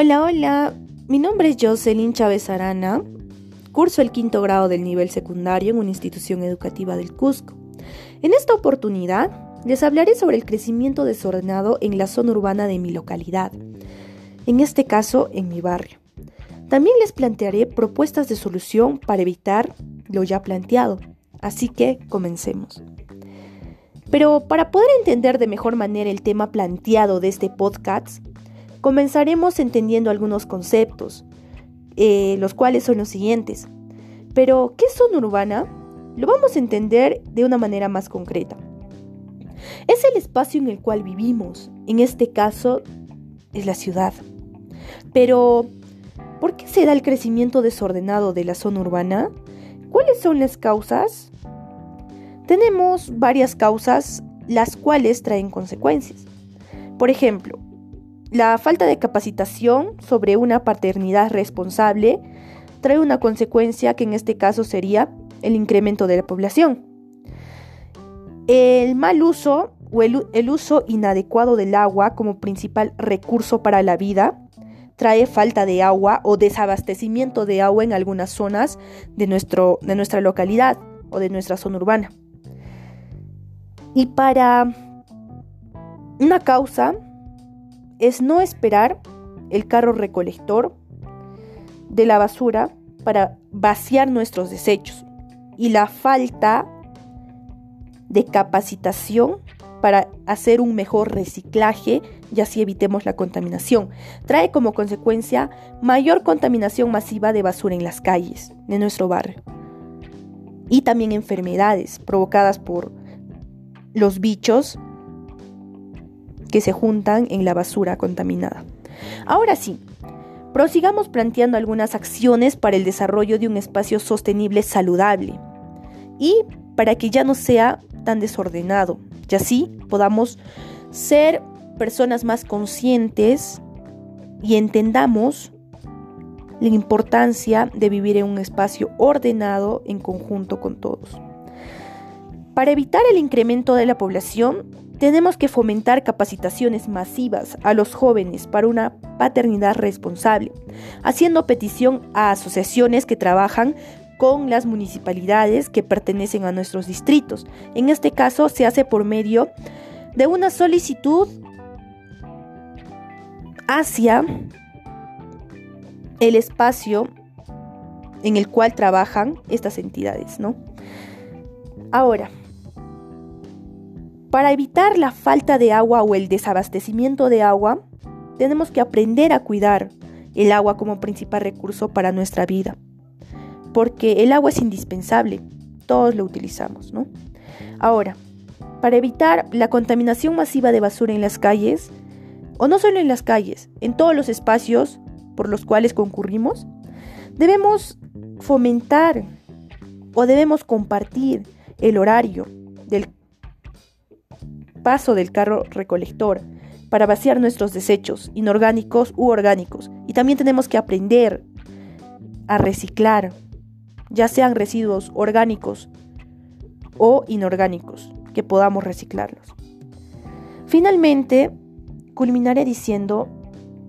Hola, hola. Mi nombre es Jocelyn Chávez Arana. Curso el quinto grado del nivel secundario en una institución educativa del Cusco. En esta oportunidad les hablaré sobre el crecimiento desordenado en la zona urbana de mi localidad, en este caso en mi barrio. También les plantearé propuestas de solución para evitar lo ya planteado. Así que comencemos. Pero para poder entender de mejor manera el tema planteado de este podcast, Comenzaremos entendiendo algunos conceptos, eh, los cuales son los siguientes. Pero, ¿qué es zona urbana? Lo vamos a entender de una manera más concreta. Es el espacio en el cual vivimos, en este caso es la ciudad. Pero, ¿por qué se da el crecimiento desordenado de la zona urbana? ¿Cuáles son las causas? Tenemos varias causas las cuales traen consecuencias. Por ejemplo, la falta de capacitación sobre una paternidad responsable trae una consecuencia que en este caso sería el incremento de la población. El mal uso o el, uso inadecuado del agua como principal recurso para la vida trae falta de agua o desabastecimiento de agua en algunas zonas de, nuestro, de nuestra localidad o de nuestra zona urbana. Y para una causa es no esperar el carro recolector de la basura para vaciar nuestros desechos y la falta de capacitación para hacer un mejor reciclaje y así evitemos la contaminación. Trae como consecuencia mayor contaminación masiva de basura en las calles de nuestro barrio y también enfermedades provocadas por los bichos que se juntan en la basura contaminada. Ahora sí, prosigamos planteando algunas acciones para el desarrollo de un espacio sostenible saludable y para que ya no sea tan desordenado y así podamos ser personas más conscientes y entendamos la importancia de vivir en un espacio ordenado en conjunto con todos. Para evitar el incremento de la población, tenemos que fomentar capacitaciones masivas a los jóvenes para una paternidad responsable, haciendo petición a asociaciones que trabajan con las municipalidades que pertenecen a nuestros distritos. En este caso se hace por medio de una solicitud hacia el espacio en el cual trabajan estas entidades, ¿no? Ahora, para evitar la falta de agua o el desabastecimiento de agua, tenemos que aprender a cuidar el agua como principal recurso para nuestra vida. Porque el agua es indispensable, todos lo utilizamos, ¿no? Ahora, para evitar la contaminación masiva de basura en las calles, o no solo en las calles, en todos los espacios por los cuales concurrimos, debemos fomentar o debemos compartir el horario del paso del carro recolector para vaciar nuestros desechos inorgánicos u orgánicos. Y también tenemos que aprender a reciclar, ya sean residuos orgánicos o inorgánicos, que podamos reciclarlos. Finalmente, culminaré diciendo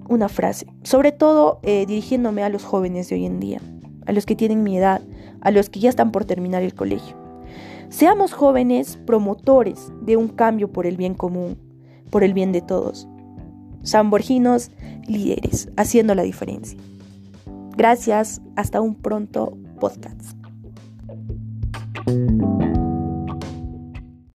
una frase, sobre todo eh, dirigiéndome a los jóvenes de hoy en día, a los que tienen mi edad, a los que ya están por terminar el colegio. Seamos jóvenes promotores de un cambio por el bien común, por el bien de todos. Samborginos, líderes, haciendo la diferencia. Gracias, hasta un pronto podcast.